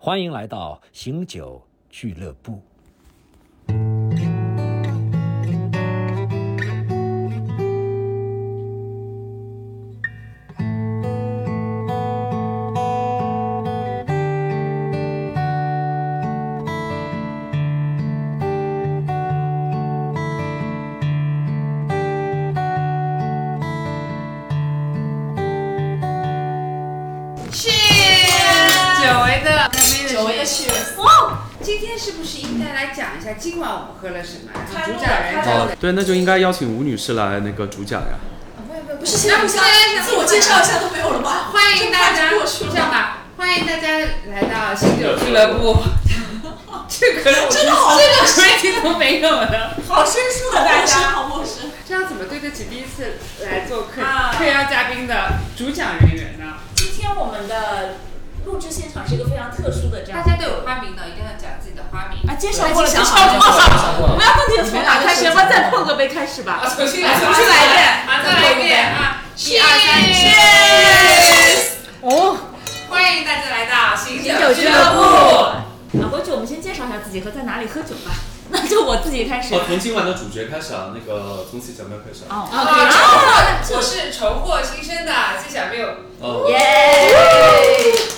欢迎来到醒酒俱乐部。今晚我们喝了什么？然后主讲人哦对，那就应该邀请吴女士来那个主讲呀。不是现在不像自我介绍一下都没有了吗？欢迎大家。这样吧，欢迎大家来到醒酒俱乐部。这个真的好这个水平都没有的，好生疏的大家，好陌生。这样怎么对得起第一次来做客啊特邀嘉宾的主讲人员呢？今天我们的录制现场是一个非常特殊的这样大。家都有花名的，一定要讲自己的花名。啊，介绍过了，介绍介绍过了我们要问题从哪开始？要不再碰个杯开始吧。啊，重新来，重新来一遍啊，再来一遍啊！一二三，Cheers！哦，欢迎大家来到醒酒俱乐酒俱乐部。啊，回去我们先介绍一下自己和在哪里喝酒吧。那就我自己开始。哦，从今晚的主角开始啊，那个从谢小喵开始啊。哦啊，我是重获新生的谢小六。哦，耶！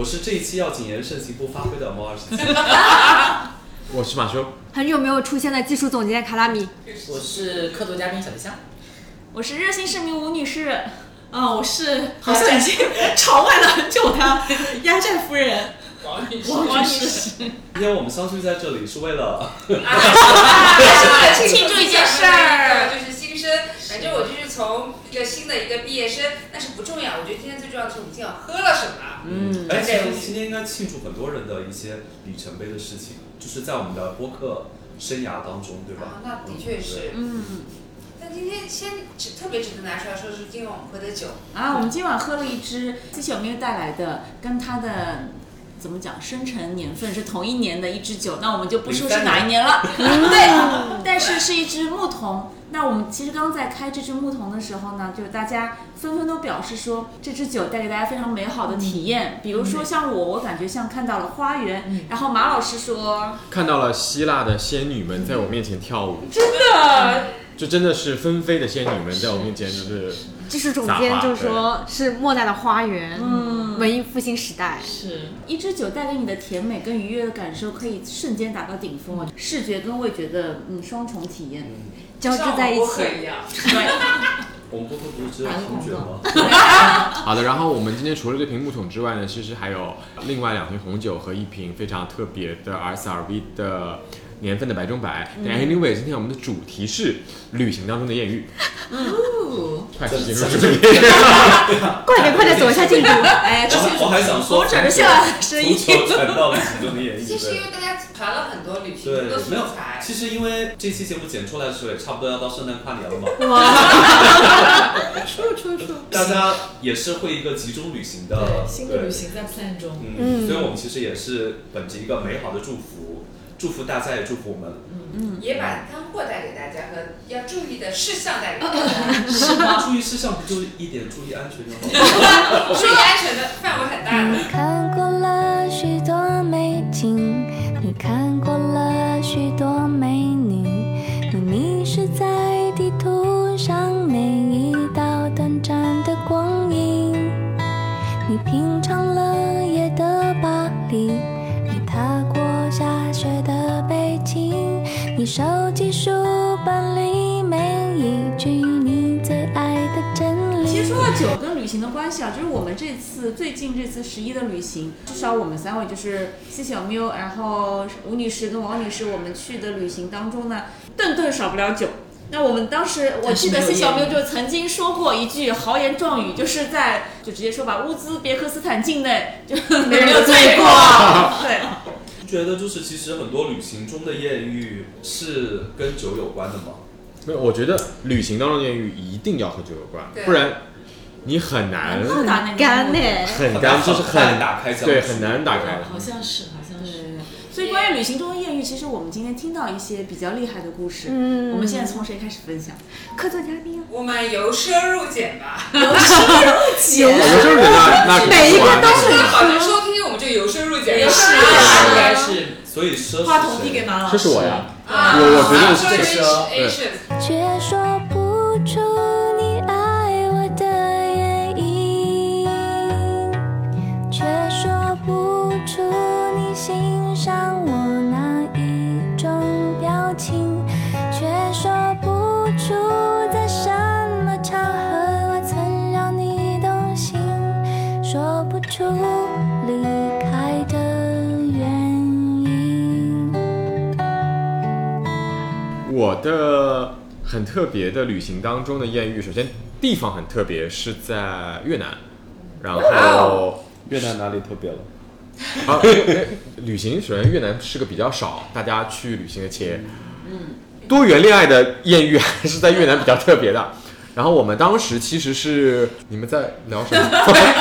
我是这一期要谨言慎行不发挥的猫二十七。我是马修，很久没有出现的技术总监卡拉米，我是客座嘉宾小丽香，我是热心市民吴女士。啊，我是好像已经朝外了很久的压寨夫人王女士，王女士。今天我们相聚在这里是为了，庆祝一件事儿就是新生。反正我就是从一个新的一个毕业生，但是不重要。我觉得今天最重要的是我们今晚喝了什么。嗯而且今天应该庆祝很多人的一些里程碑的事情，就是在我们的播客生涯当中，对吧？啊，那的确是。嗯但今天先只特别值得拿出来说，是今晚我们喝的酒。啊，我们今晚喝了一支 C 小喵带来的，跟他的怎么讲生辰年份是同一年的一支酒，那我们就不说是哪一年了。对，但是是一支牧童。那我们其实刚刚在开这支牧童的时候呢，就大家纷纷都表示说，这支酒带给大家非常美好的体验。比如说像我，我感觉像看到了花园。然后马老师说，看到了希腊的仙女们在我面前跳舞，真的，这真的是纷飞的仙女们在我面前就是技术总监就说是莫奈的花园，嗯，文艺复兴时代，是一支酒带给你的甜美跟愉悦的感受，可以瞬间达到顶峰，视觉跟味觉的嗯双重体验。交织在一起。对。我们播客不是只有红酒吗？好的。然后我们今天除了这瓶木桶之外呢，其实还有另外两瓶红酒和一瓶非常特别的 RSRV 的年份的白中白。但 anyway，今天我们的主题是旅行当中的艳遇。快点进入主题。快点快点走一下进度。哎，我我还想说，我转着下来的声音传到了其中的艳遇。其实因为大家传了很多旅行的，素没有材。。其实因为这期节目剪出来的时候，也差不多要到圣诞跨年了嘛。哇出出出，大家也是会一个集中旅行的新的旅，行在 plan 中。嗯所以我们其实也是本着一个美好的祝福，祝福大家，也祝福我们。嗯也把干货带给大家和要注意的事项带给大家。是吗注意事项不就一点注意安全就好？注意安全的范围很大的。看过了许多美景，你看过了你手机书本里每一句你最爱的真理。其实说到酒跟旅行的关系啊，就是我们这次最近这次十一的旅行，至少我们三位就是西小喵，然后吴女士跟王女士，我们去的旅行当中呢，顿顿少不了酒。那我们当时，我记得西小喵就曾经说过一句豪言壮语，就是在就直接说吧，乌兹别克斯坦境内就没有醉过。对，觉得就是其实很多旅行中的艳遇是跟酒有关的吗？没有，我觉得旅行当中的艳遇一定要和酒有关，不然你很难干呢？很干，就是很难打开对很难打开。好像是，好像是。所以关于旅行中的艳遇，其实我们今天听到一些比较厉害的故事。嗯我们现在从谁开始分享？客座嘉宾，我们由奢入俭吧。由奢入俭 每一个都是好有深入浅，是应该是。所以奢侈是话筒递给马老，这是我呀，我我觉奢侈。的很特别的旅行当中的艳遇，首先地方很特别，是在越南，然后越南哪里特别了？啊，旅行首先越南是个比较少大家去旅行的且多元恋爱的艳遇还是在越南比较特别的。然后我们当时其实是你们在聊什么？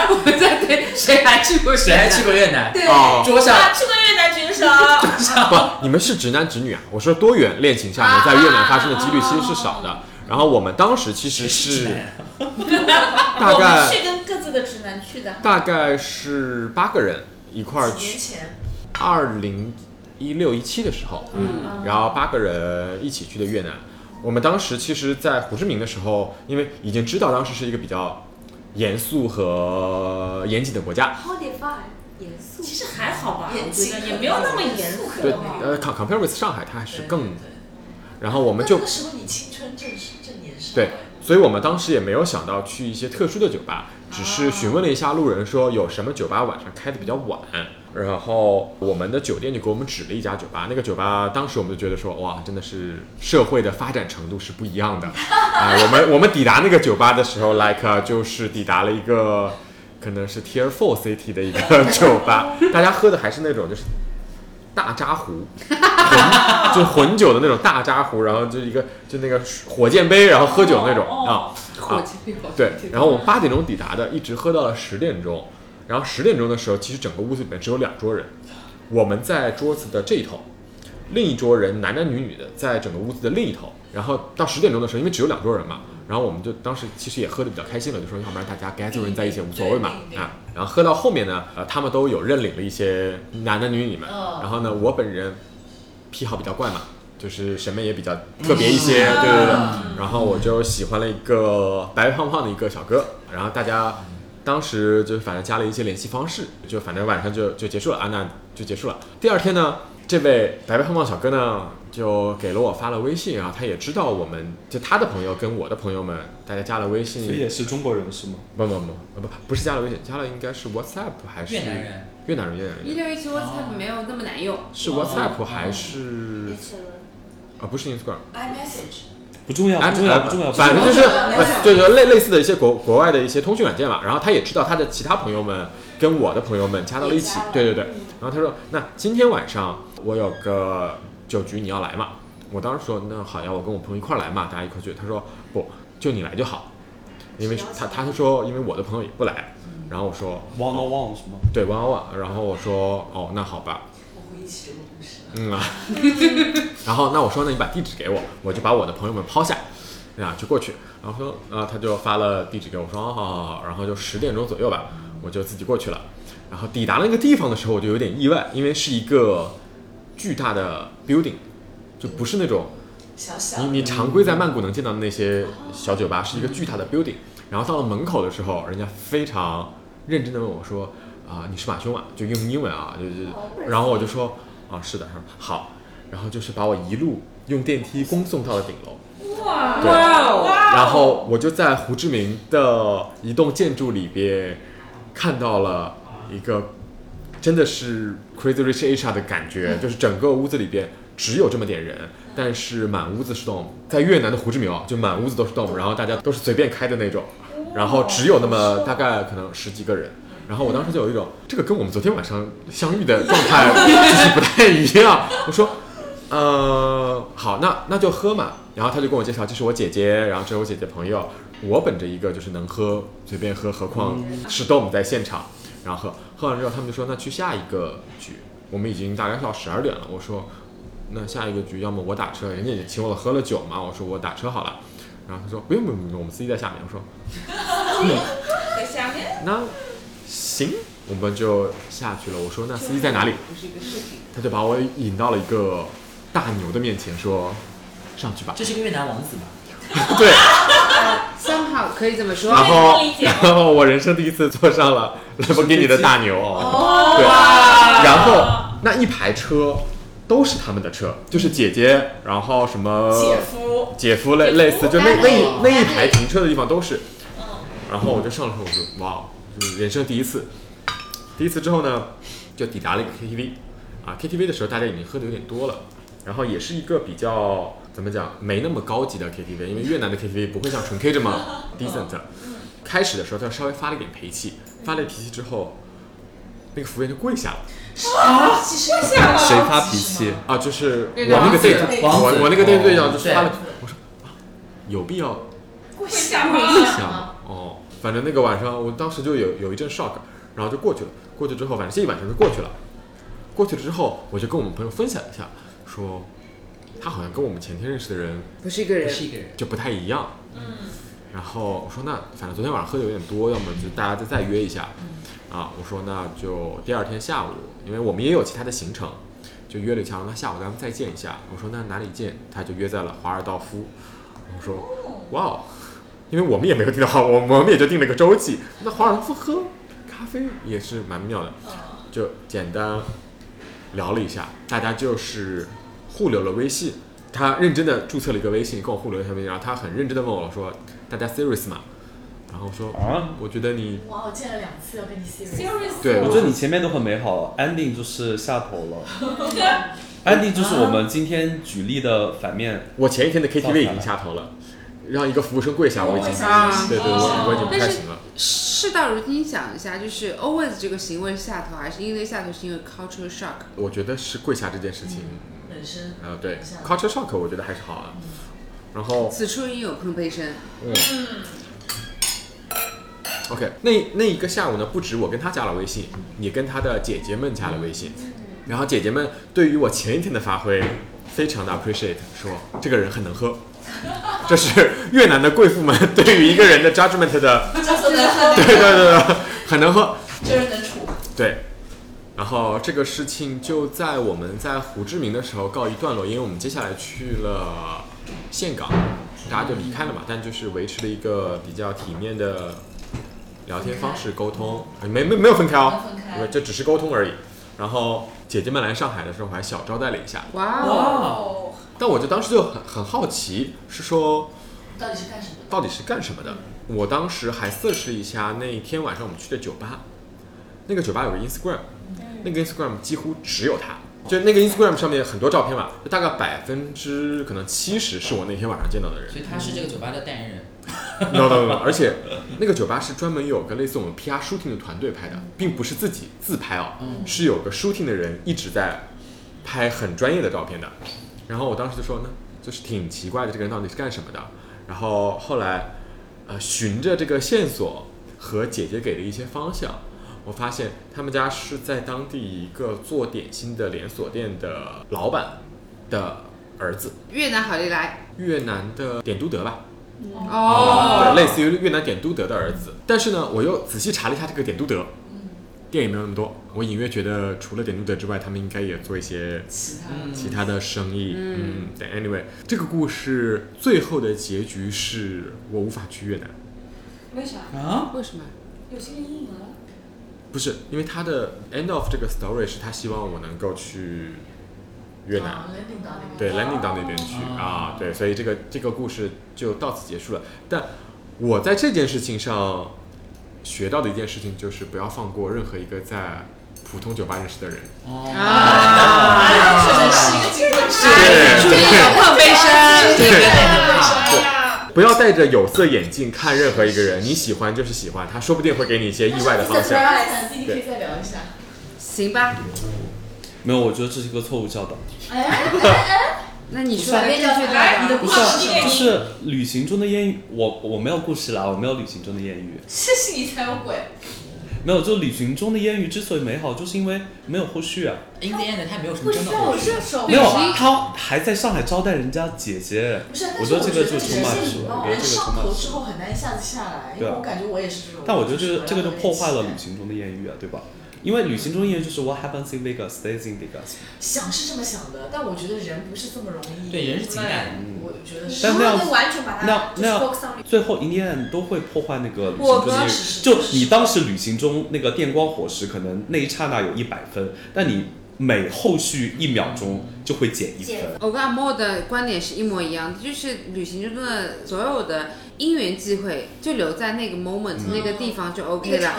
我们在对谁还去过谁还去过越南？哦，桌上啊，去过越南举手。不，你们是直男直女啊？我说多元恋情下面在越南发生的几率其实是少的。然后我们当时其实是 大概去跟各自的直男去的。大概是八个人一块儿去，前，二零一六一七的时候，嗯，然后八个人一起去的越南。我们当时其实，在胡志明的时候，因为已经知道当时是一个比较严肃和严谨的国家，How define 严肃？其实还好吧，严谨我觉得也没有那么严肃。对，呃，com compare with 上海，它还是更，然后我们就那个时候你青春正是正年少。对，所以我们当时也没有想到去一些特殊的酒吧，只是询问了一下路人说有什么酒吧晚上开的比较晚，然后我们的酒店就给我们指了一家酒吧，那个酒吧当时我们就觉得说哇，真的是社会的发展程度是不一样的啊、我们我们抵达那个酒吧的时候，like 啊就是抵达了一个可能是 Tier Four City 的一个酒吧，大家喝的还是那种就是大扎壶，混就混酒的那种大扎壶，然后就一个就那个火箭杯，然后喝酒那种啊。火箭杯火对，然后我们八点钟抵达的，一直喝到了十点钟。然后十点钟的时候，其实整个屋子里面只有两桌人，我们在桌子的这一头，另一桌人男男女女的在整个屋子的另一头。然后到十点钟的时候，因为只有两桌人嘛，然后我们就当时其实也喝的比较开心了，就说要不然大家 gathering 在一起无所谓嘛啊。然后喝到后面呢，呃，他们都有认领了一些男男女女们，然后呢，我本人癖好比较怪嘛，就是审美也比较特别一些，对对对。然后我就喜欢了一个白白胖胖的一个小哥，然后大家当时就反正加了一些联系方式，就反正晚上就就结束了啊，那就结束了。第二天呢，这位白白胖胖小哥呢就给了我发了微信，然后他也知道我们就他的朋友跟我的朋友们大家加了微信，所以也是中国人是吗？不不不不不是加了微信，加了应该是 WhatsApp 还是越南人，越南人越南人一六一七 WhatsApp 没有那么难用，是 WhatsApp 还是啊不是 Instagram。iMessage。不重要，哎不重要，不重要。反正就是呃对对类类似的一些国国外的一些通讯软件嘛。然后他也知道他的其他朋友们跟我的朋友们加到了一起，对对对。然后他说，那今天晚上我有个酒局，你要来嘛？我当时说，那好呀，我跟我朋友一块来嘛，大家一块去。他说不，就你来就好，因为他他他说因为我的朋友也不来。然后我说 one on one 是吗？对 one on one，然后我说哦那好吧，我回忆起这个故事。嗯。啊，然后那我说那你把地址给我，我就把我的朋友们抛下，啊就过去，然后说啊他就发了地址给我说哦好好好，然后就十点钟左右吧，我就自己过去了，然后抵达那个地方的时候我就有点意外，因为是一个巨大的 building，就不是那种小小你你常规在曼谷能见到的那些小酒吧，是一个巨大的 building。然后到了门口的时候，人家非常认真的问我说：“啊、你是马修啊？”就用英文啊，就就，然后我就说：“啊，是的。”他说：“好。”然后就是把我一路用电梯恭送到了顶楼。哇对哇！然后我就在胡志明的一栋建筑里边看到了一个真的是 Crazy Rich Asia 的感觉，就是整个屋子里边只有这么点人，但是满屋子是洞。在越南的胡志明哦，就满屋子都是洞，然后大家都是随便开的那种，然后只有那么大概可能十几个人。然后我当时就有一种，这个跟我们昨天晚上相遇的状态就是不太一样。我说，呃，好，那那就喝嘛。然后他就跟我介绍，这是我姐姐，然后这是我姐姐朋友。我本着一个就是能喝随便喝，何况是 dom 在现场，然后喝喝完之后，他们就说那去下一个局。我们已经大概是到十二点了。我说那下一个局要么我打车，人家也请我喝了酒嘛。我说我打车好了。然后他说不用不用不用，我们司机在下面。我说 在下面。那行，我们就下去了。我说那司机在哪里？他就把我引到了一个大牛的面前，说上去吧。这是个越南王子吗？对，三号可以这么说。然后然后我人生第一次坐上了兰博基尼的大牛。哦，对，然后那一排车。都是他们的车，就是姐姐，然后什么姐夫、姐夫类类似，就那那那一排停车的地方都是。然后我就上车，我说哇，就是人生第一次。第一次之后呢，就抵达了一个 KTV。啊，KTV 的时候大家已经喝的有点多了，然后也是一个比较怎么讲，没那么高级的 KTV，因为越南的 KTV 不会像纯 K 这么 decent。开始的时候他稍微发了一点脾气，发了脾气之后，那个服务员就跪下了。啊！谁发脾气啊？就是我那个队，我我那个队队长就是发了。我说啊，有必要跪下吗？哦，反正那个晚上，我当时就有有一阵 shock，然后就过去了。过去之后，反正这一晚上就过去了。过去了之后，我就跟我们朋友分享一下，说他好像跟我们前天认识的人不是一个人，不是一个人，就不太一样。嗯。然后我说那反正昨天晚上喝的有点多，要么就大家再再约一下。啊，我说那就第二天下午，因为我们也有其他的行程，就约了一下，那下午咱们再见一下。我说那哪里见？他就约在了华尔道夫。我说哇，因为我们也没有订到，我我们也就定了个周记。那华尔道夫喝咖啡也是蛮妙的，就简单聊了一下，大家就是互留了微信。他认真的注册了一个微信，跟我互留一下微信，然后他很认真的问我说，大家 serious 吗？然后说啊，我觉得你哇，我见了两次要跟你 serious，对，我觉得你前面都很美好，ending 就是下头了，ending 就是我们今天举例的反面。我前一天的 KTV 已经下头了，让一个服务生跪下，我已经，对对，我我已经不太行了。事到如今想一下，就是 always 这个行为下头，还是因为下头是因为 culture shock？我觉得是跪下这件事情本身，呃，对，culture shock 我觉得还是好啊。然后此处应有碰杯声。嗯。OK，那那一个下午呢，不止我跟他加了微信，也跟他的姐姐们加了微信。然后姐姐们对于我前一天的发挥非常的 appreciate，说这个人很能喝。这是越南的贵妇们对于一个人的 judgment 的，对对对，很能喝。这人能处。对。然后这个事情就在我们在胡志明的时候告一段落，因为我们接下来去了岘港，大家就离开了嘛，但就是维持了一个比较体面的。聊天方式沟通，没没没有分开哦，这只是沟通而已。然后姐姐们来上海的时候，我还小招待了一下。哇哦！但我就当时就很很好奇，是说到底是干什么？到底是干什么的？我当时还测试一下那一天晚上我们去的酒吧，那个酒吧有个 Instagram，那个 Instagram 几乎只有他，就那个 Instagram 上面很多照片嘛，大概百分之可能七十是我那天晚上见到的人。所以他是这个酒吧的代言人。no no no，而且那个酒吧是专门有个类似我们 PR shooting 的团队拍的，并不是自己自拍哦，是有个 shooting 的人一直在拍很专业的照片的。然后我当时就说呢，就是挺奇怪的，这个人到底是干什么的？然后后来呃，循着这个线索和姐姐给的一些方向，我发现他们家是在当地一个做点心的连锁店的老板的儿子。越南好利来，越南的点都德吧。哦，类似于越南点都德的儿子，但是呢，我又仔细查了一下这个点都德，店也没有那么多。我隐约觉得，除了点读者之外，他们应该也做一些其他的生意。嗯，对，anyway，这个故事最后的结局是我无法去越南。为啥啊？为什么？有心理阴影了？不是，因为他的 end of 这个 story 是他希望我能够去。越南，对，landing 到那边去啊，对，所以这个这个故事就到此结束了。但我在这件事情上学到的一件事情就是不要放过任何一个在普通酒吧认识的人。啊，是一个经典事，对，不要戴着有色眼镜看任何一个人，你喜欢就是喜欢，他说不定会给你一些意外的方向。可以再聊一下，行吧。没有，我觉得这是一个错误教导。那你说正确的，你的不是，就是旅行中的艳遇。我我没有故事啦，我没有旅行中的艳遇。这是你才有鬼。没有，就旅行中的艳遇之所以美好，就是因为没有后续啊。In the end，他没有什么真的后续。没有，他还在上海招待人家姐姐。不是，我觉得这个就充满是了。我觉得这个上头之后很难一下子下来，因为我感觉我也是这种。但我觉得这个这个就破坏了旅行中的艳遇啊，对吧？因为旅行中英语就是 What happens in Vegas stays in Vegas。想是这么想的，但我觉得人不是这么容易。对人是情感我觉得是。但那样完全把它那那样最后 in the end 都会破坏那个旅行我中的英语哥就你当时旅行中那个电光火石，可能那一刹那有一百分，但你每后续一秒钟就会减一分。我跟阿莫的观点是一模一样的，就是旅行中的所有的因缘机会就留在那个 moment、那个地方就 OK 了。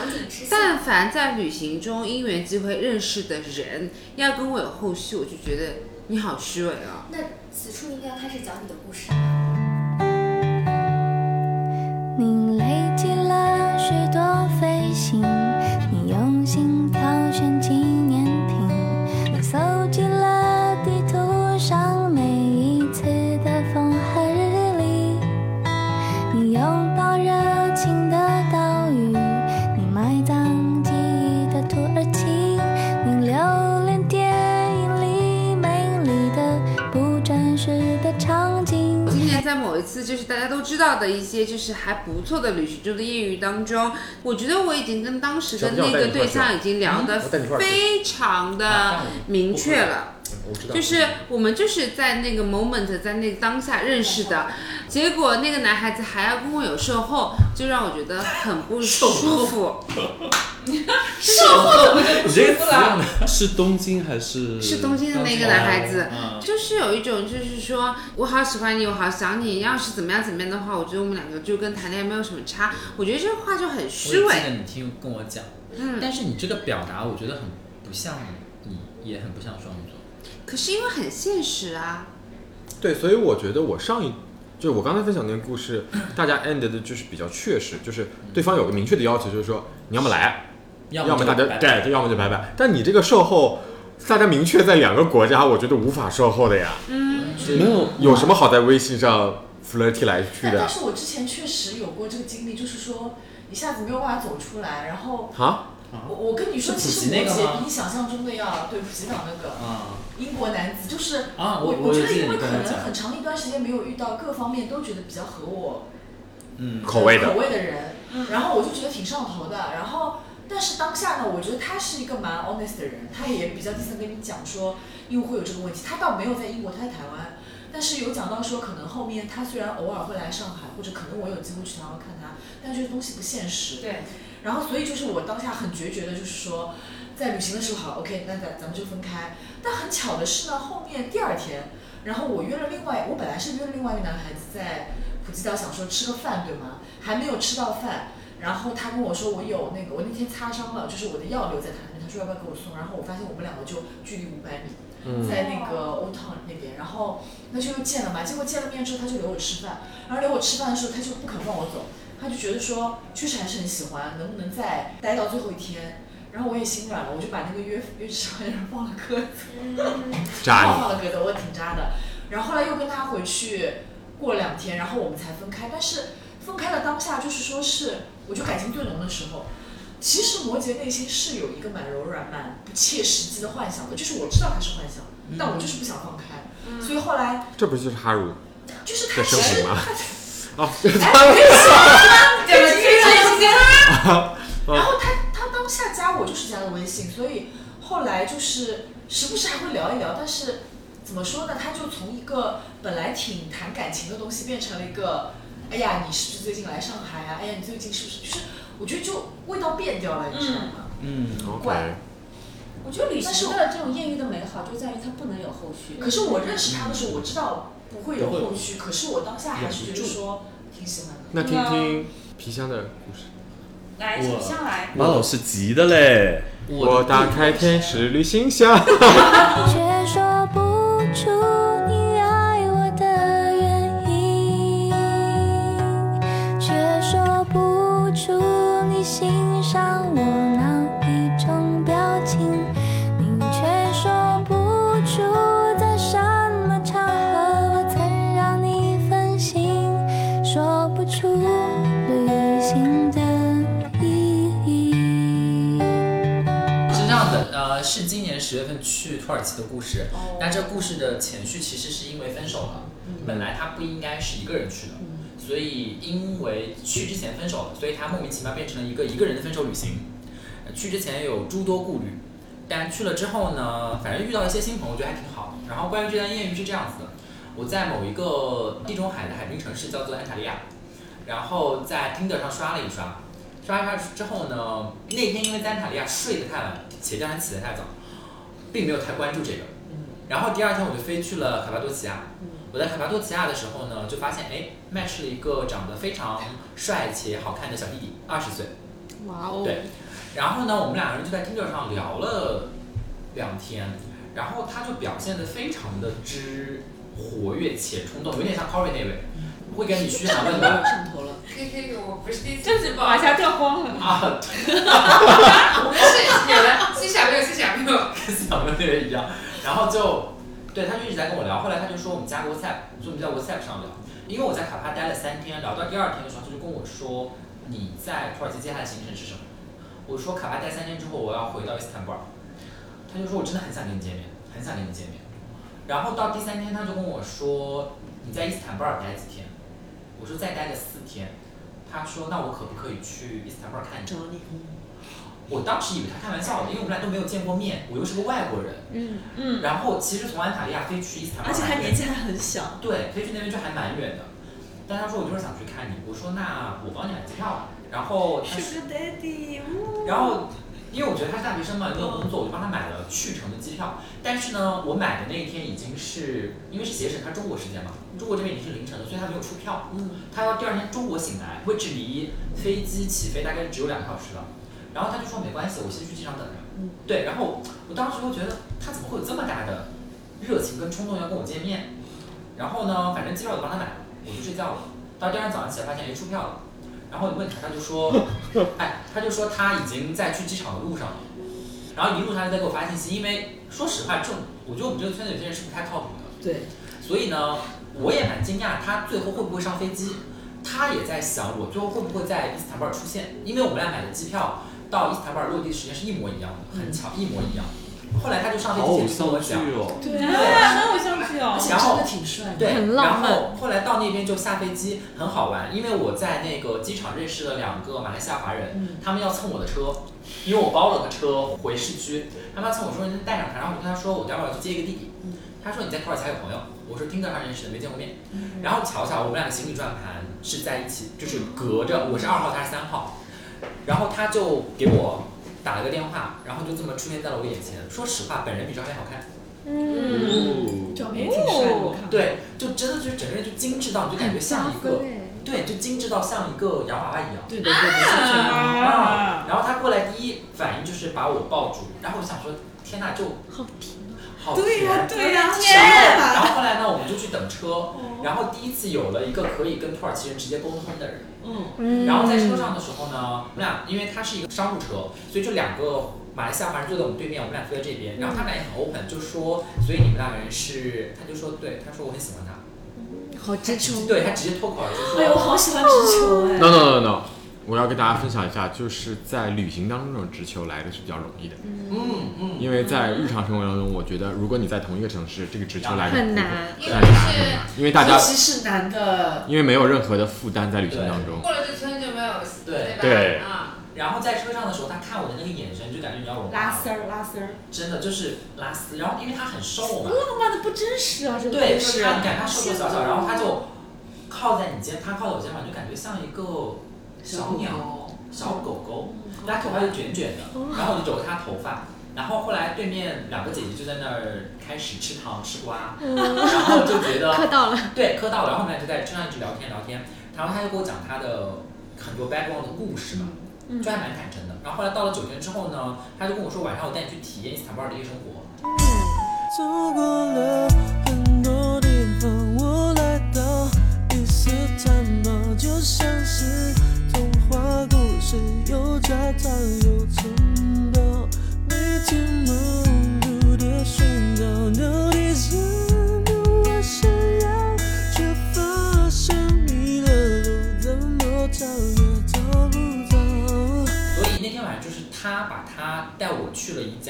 但凡在旅行中因缘机会认识的人要跟我有后续，我就觉得你好虚伪啊！那此处应该要开始讲你的故事。你累积了许多飞行，你用心挑选在某一次就是大家都知道的一些就是还不错的旅行中的艳遇当中，我觉得我已经跟当时的那个对象已经聊得非常的明确了。就是我们就是在那个 moment，在那个当下认识的，结果那个男孩子还要跟我有售后，就让我觉得很不舒服。你这个词用的是东京还是？是东京的那个男孩子，嗯就是有一种就是说我好喜欢你，我好想你，要是怎么样怎么样的话，我觉得我们两个就跟谈恋爱没有什么差。我觉得这个话就很虚伪。记得你听跟我讲，嗯，但是你这个表达我觉得很不像你，也很不像双鱼座。可是因为很现实啊。对，所以我觉得我上一。就我刚才分享那个故事，大家 end 的就是比较确实，就是对方有个明确的要求，就是说你要么来，要要么大家对就拜拜对，要么就拜拜。但你这个售后，大家明确在两个国家，我觉得无法售后的呀。嗯没有有什么好在微信上 flirty 来去的但但？是我之前确实有过这个经历，就是说一下子没有办法走出来，然后啊？我我跟你说，其实摩普吉那个吗羯比你想象中的要对普吉岛那个啊，英国男子，就是啊我我我觉得因为可能很长一段时间没有遇到各方面都觉得比较合我嗯，口味的口味的人，然后我就觉得挺上头的，然后。但是当下呢，我觉得他是一个蛮 honest 的人，他也比较第三跟你讲说，因为会有这个问题，他倒没有在英国，他在台湾，但是有讲到说，可能后面他虽然偶尔会来上海，或者可能我有机会去台湾看他，但这个东西不现实。对。然后所以就是我当下很决绝的，就是说，在旅行的时候好，OK，那咱咱们就分开。但很巧的是呢，后面第二天，然后我约了另外，我本来是约了另外一个男孩子在普吉岛，想说吃个饭，对吗？还没有吃到饭，然后他跟我说我有那个，我那天擦伤了，就是我的药留在他那边，他说要不要给我送？然后我发现我们两个就距离五百米，在那个 Old Town 那边，然后那就又见了嘛。结果见了面之后，他就留我吃饭，然后留我吃饭的时候，他就不肯放我走，他就觉得说确实还是很喜欢，能不能再待到最后一天？然后我也心软了，我就把那个约约吃饭的人放了鸽子，渣放了鸽子，我挺渣的。然后后来又跟他回去过了两天，然后我们才分开。但是分开的当下，就是说是我就感情最浓的时候。其实摩羯内心是有一个蛮柔软、蛮不切实际的幻想的，就是我知道他是幻想，但我就是不想放开。所以后来这不就是哈鲁就是他其实活吗？哦，怎么这样？然后他他当下加我就是加的微信，所以后来就是时不时还会聊一聊，但是怎么说呢？他就从一个本来挺谈感情的东西，变成了一个，哎呀，你是不是最近来上海啊？哎呀，你最近是不是？就是我觉得就味道变掉了，你知道吗？嗯，OK，我觉得旅但是行的这种艳遇的美好就在于它不能有后续。可是我认识他的时候，我知道不会有后续，可是我当下还是觉得说挺喜欢的。那听听皮箱的故事。来，我请上来。马老师急的嘞。我打开天使旅行箱。却说不出你爱我的原因，却说不出你欣赏我十月份去土耳其的故事。那这故事的前序其实是因为分手了，本来他不应该是一个人去的，所以因为去之前分手了，所以他莫名其妙变成了一个一个人的分手旅行。去之前有诸多顾虑，但去了之后呢，反正遇到一些新朋友，我觉得还挺好。然后关于这段艳遇是这样子的，我在某一个地中海的海滨城市叫做安塔利亚，然后在 Tinder 上刷了一刷，刷一刷之后呢，那天因为在安塔利亚睡得太晚，且第二天起得太早，并没有太关注这个。然后第二天我就飞去了卡巴多奇亚。我在卡巴多奇亚的时候呢，就发现哎，match 了一个长得非常帅且好看的小弟弟，二十岁。哇哦，对，然后呢，我们两个人就在 Tinder 上聊了两天，然后他就表现的非常的之活跃且冲动，有点像 Corey 那位，会跟你嘘寒问暖上头了。这这个我不是第一次就是往下掉光了。啊，我们是有的，是小朋友是小朋友。跟小妹那位一样，然后就对他就一直在跟我聊，后来他就说我们加个 WhatsApp，所以我们在 WhatsApp 上聊，因为我在卡帕待了三天，聊到第二天的时候，他就跟我说你在土耳其接下来行程是什么？我说卡帕待三天之后我要回到伊斯坦布尔，他就说我真的很想跟你见面，很想跟你见面。然后到第三天他就跟我说你在伊斯坦布尔待几天？我说再待个四天。他说那我可不可以去伊斯坦布尔看你？找你，我当时以为他开玩笑的，因为我们俩都没有见过面，我又是个外国人。嗯嗯，然后其实从安塔利亚飞去伊斯坦布尔，而且他年纪还很小。对，飞去那边就还蛮远的。但他说我就是想去看你，我说那我帮你买机票吧。然后他是 Daddy，然后因为我觉得他是大学生嘛，没有工作，我就帮他买了去程的机票。但是呢，我买的那一天已经是因为是携程，他中国时间嘛，中国这边已经是凌晨了，所以他没有出票。嗯，他要第二天中国醒来，位置离飞机起飞大概只有两个小时了。然后他就说没关系，我先去机场等着。嗯，对，然后我当时就觉得他怎么会有这么大的热情跟冲动要跟我见面？然后呢，反正机票我帮他买了，我就睡觉了。到第二天早上起来发现哎出票了，然后你问他，他就说，哎，他就说他已经在去机场的路上了。然后一路上就在给我发信息，因为说实话，这种我觉得我们这个圈子有些人是不太靠谱的。对，所以呢，我也蛮惊讶，他最后会不会上飞机？他也在想，我最后会不会在伊斯坦布尔出现？因为我们俩买的机票到伊斯坦布尔落地时间是一模一样的，很巧，一模一样。后来他就上飞好偶机前就跟我讲。对。啊，好相剧哦而。且然后真的挺帅很浪漫。然后后来到那边就下飞机，很好玩，因为我在那个机场认识了两个马来西亚华人，嗯。他们要蹭我的车，因为我包了个车回市区，他们要蹭我说人带上他，然后我跟他说我待会儿要去接一个弟弟，他说你在土耳其还有朋友，我说听着上认识的，没见过面，然后巧巧我们俩的行李转盘是在一起，就是隔着，我是二号，他是三号，然后他就给我打了个电话，然后就这么出现在了我眼前，说实话，本人比照片好看。嗯，照片也挺帅的，我看。对，就真的就是整个人就精致到，你就感觉像一个，对，就精致到像一个洋娃娃一样。对对对。啊！然后他过来第一反应就是把我抱住，然后我想说，天呐，就好甜。好对呀甜。对呀，然后后来呢，我们就去等车，然后第一次有了一个可以跟土耳其人直接沟通的人。嗯，嗯然后在车上的时候呢，我们俩因为他是一个商务车，所以就两个马来西亚华人坐在我们对面，我们俩坐在这边，然后他们俩也很 open，就说，所以你们两个人是，他就说对，他说我很喜欢他，好直球。对他直接脱口而出哎呦，我，好喜欢直球哎。No no no no，我要跟大家分享一下，就是在旅行当中这种直球来的是比较容易的，嗯。嗯，因为在日常生活当中，我觉得如果你在同一个城市，这个直球来的很难因为很难很是难，因为大家尤其是男的，因为没有任何的负担在旅行当中。过了这村就没有，对？对啊，然后在车上的时候，他看我的那个眼神，就感觉你要融化了拉丝儿拉丝儿，真的就是拉丝，然后因为他很瘦嘛，浪漫的不真实啊，这个对，就是他，你感觉他瘦瘦小小，然后他就靠在你肩，他靠在我肩膀，就感觉像一个小鸟、小狗狗，他头发是卷卷的，然后我就揉他头发，然后后来对面两个姐姐就在那儿开始吃糖吃瓜，然后就觉得 磕到了。对，磕到了，然后我们俩就在车上一直聊天聊天，然后他就给我讲他的很多 background 的故事嘛，就还蛮坦诚的。然后后来到了酒店之后呢，他就跟我说晚上我带你去体验伊斯坦布尔的夜生活。走过了很多地方，我来到伊斯坦堡，就像是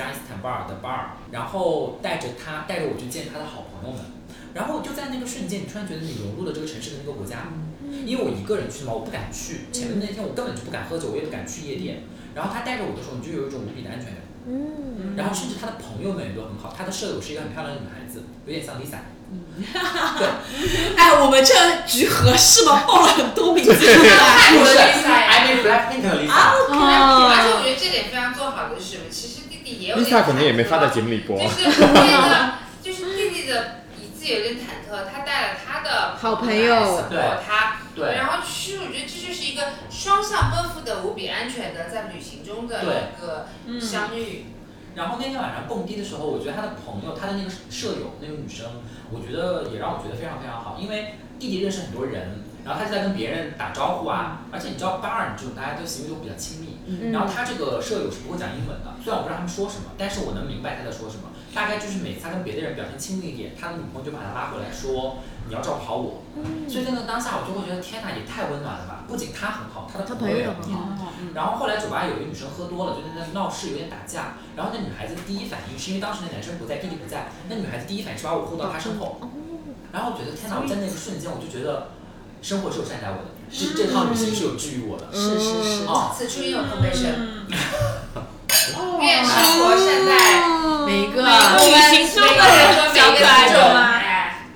我去了一家伊斯坦布尔的 bar，然后带着他带着我去见他的好朋友们。然后就在那个瞬间，你突然觉得你融入了这个城市的那个国家。因为我一个人去嘛，我不敢去。前面那天我根本就不敢喝酒，我也不敢去夜店。然后他带着我的时候，你就有一种无比的安全感。嗯，然后甚至他的朋友们也都很好，他的舍友是一个很漂亮的女孩子，有点像 Lisa。哎，我们这局合适吗？报了很多名字。泰国的 Lisa 呀 I mean Blackpink 的 Lisa。哦而且我觉得这点非常做好的是什么？其也有点 Lisa 可能也没发在节目里播。就是 那个，就是弟弟的椅子有点忐忑，他带了他的好朋友对他，对然后其实我觉得这就是一个双向奔赴的、无比安全的在旅行中的一个相遇。然后那天晚上蹦迪的时候，我觉得他的朋友，他的那个舍友，那个女生，我觉得也让我觉得非常非常好，因为弟弟认识很多人，然后他就在跟别人打招呼啊，而且你知道巴尔这种大家都行为都比较亲密，嗯。然后他这个舍友是不会讲英文的，虽然我不知道他们说什么，但是我能明白他在说什么，大概就是每次他跟别的人表现亲密一点，他的女朋友就把他拉回来说你要照顾好我，所以在那当下我就会觉得天哪，也太温暖了吧，不仅他很好，他的朋友也很很好。好，然后后来酒吧有一个女生喝多了，就在那闹事，有点打架。然后那女孩子第一反应是因为当时那男生不在，弟弟不在，那女孩子第一反应是把我护到他身后。然后我觉得天哪，我在那个瞬间我就觉得生活是有善待我的，是这趟旅行是有治愈我的。是是是。哦，此处应有空悲声。愿生活善待每一个旅行中的人和每小。可爱的吗哎，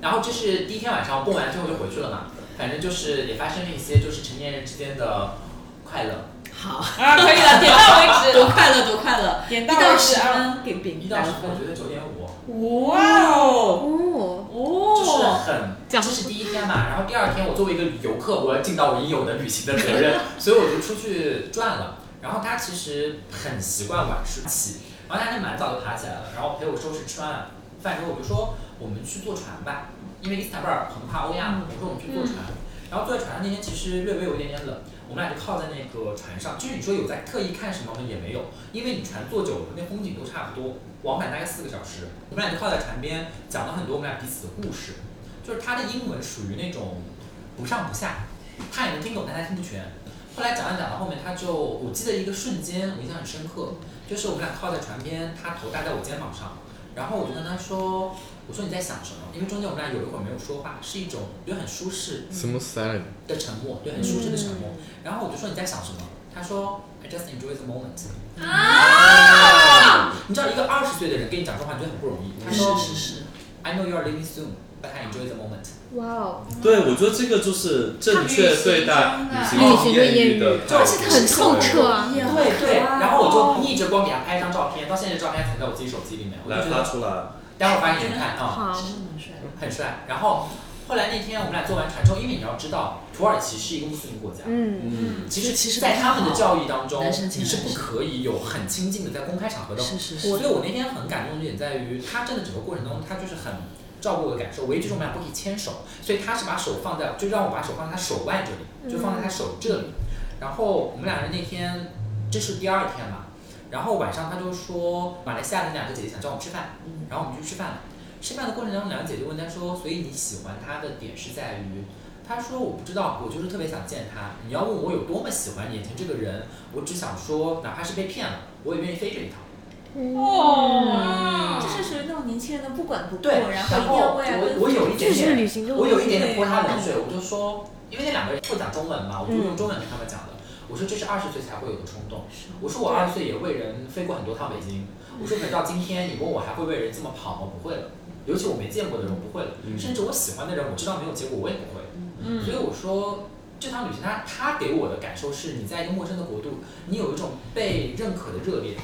然后这是第一天晚上蹦完之后就回去了嘛，反正就是也发生了一些就是成年人之间的快乐。好，啊，可以了，点到为止。多快乐多快乐，点一到到为止十分啊给饼一到十分，我觉得九点五。哇哦，哦，就是哦，很，这是第一天嘛，然后第二天我作为一个游客，我要尽到我应有的旅行的责任，所以我就出去转了。然后他其实很习惯晚睡起，然后他就蛮早就爬起来了，然后陪我收拾吃完饭之后，我就说我们去坐船吧，因为伊斯坦布尔横跨欧亚嘛，我说我们去坐船。然后坐在船上那天其实略微有一点点冷，我们俩就靠在那个船上，就是你说有在特意看什么吗？也没有，因为你船坐久了，那风景都差不多，往返大概四个小时，我们俩就靠在船边讲了很多我们俩彼此的故事，就是他的英文属于那种不上不下，他也能听懂，但他听不全。后来讲着讲到后面，他就我记得一个瞬间，我印象很深刻，就是我们俩靠在船边，他头搭在我肩膀上，然后我就跟他说，我说你在想什么？因为中间我们俩有一会儿没有说话，是一种觉得很舒适 Smooth silent，的沉默，对，很舒适的沉默。然后我就说你在想什么？他说 I just enjoy the moment。啊！你知道一个二十岁的人跟你讲这话，你觉得很不容易。他说是是是，I know you are leaving soon, but I enjoy the moment。哇哦，对，我觉得这个就是正确对待旅行旅行中艳遇艳遇的态度，很透彻啊，对对，然后我就逆着光给他拍一张照片，到现在这照片还存在我自己手机里面，我就来发觉得出来。待会儿发给你们看啊。好，是蛮帅的。很帅。然后后来那天我们俩坐完船之后，因为你要知道，土耳其是一个穆斯林国家，嗯，嗯，其实其实在他们的教育当中，你是不可以有很亲近的在公开场合的。是是是所以我那天很感动的点在于，他真的整个过程当中，他就是很照顾我的感受。唯一就是我们俩不可以牵手，所以他是把手放在，就让我把手放在他手腕这里，就放在他手这里。然后我们俩人那天，这是第二天嘛，然后晚上他就说马来西亚的那两个姐姐想叫我们吃饭，然后我们就去吃饭了。吃饭的过程当中，两个姐就问他说：“所以你喜欢他的点是在于？”他说：“我不知道，我就是特别想见他。你要问我有多么喜欢眼前这个人，我只想说，哪怕是被骗了，我也愿意飞这一趟。哦，这是属于那种年轻人的不管不顾，对，然然后我我。有一点这是旅点，行中我有一点点泼他冷水，我就说，因为那两个人会讲中文嘛，我就用中文跟他们讲的。我说这是二十岁才会有的冲动。我说我二十岁也为人飞过很多趟北京。我说可是到今天，你问我还会为人这么跑吗？不会了。尤其我没见过的人，我不会了。甚至我喜欢的人，我知道没有结果，我也不会。嗯所以我说，这趟旅行它它给我的感受是，你在一个陌生的国度，你有一种被认可的热烈，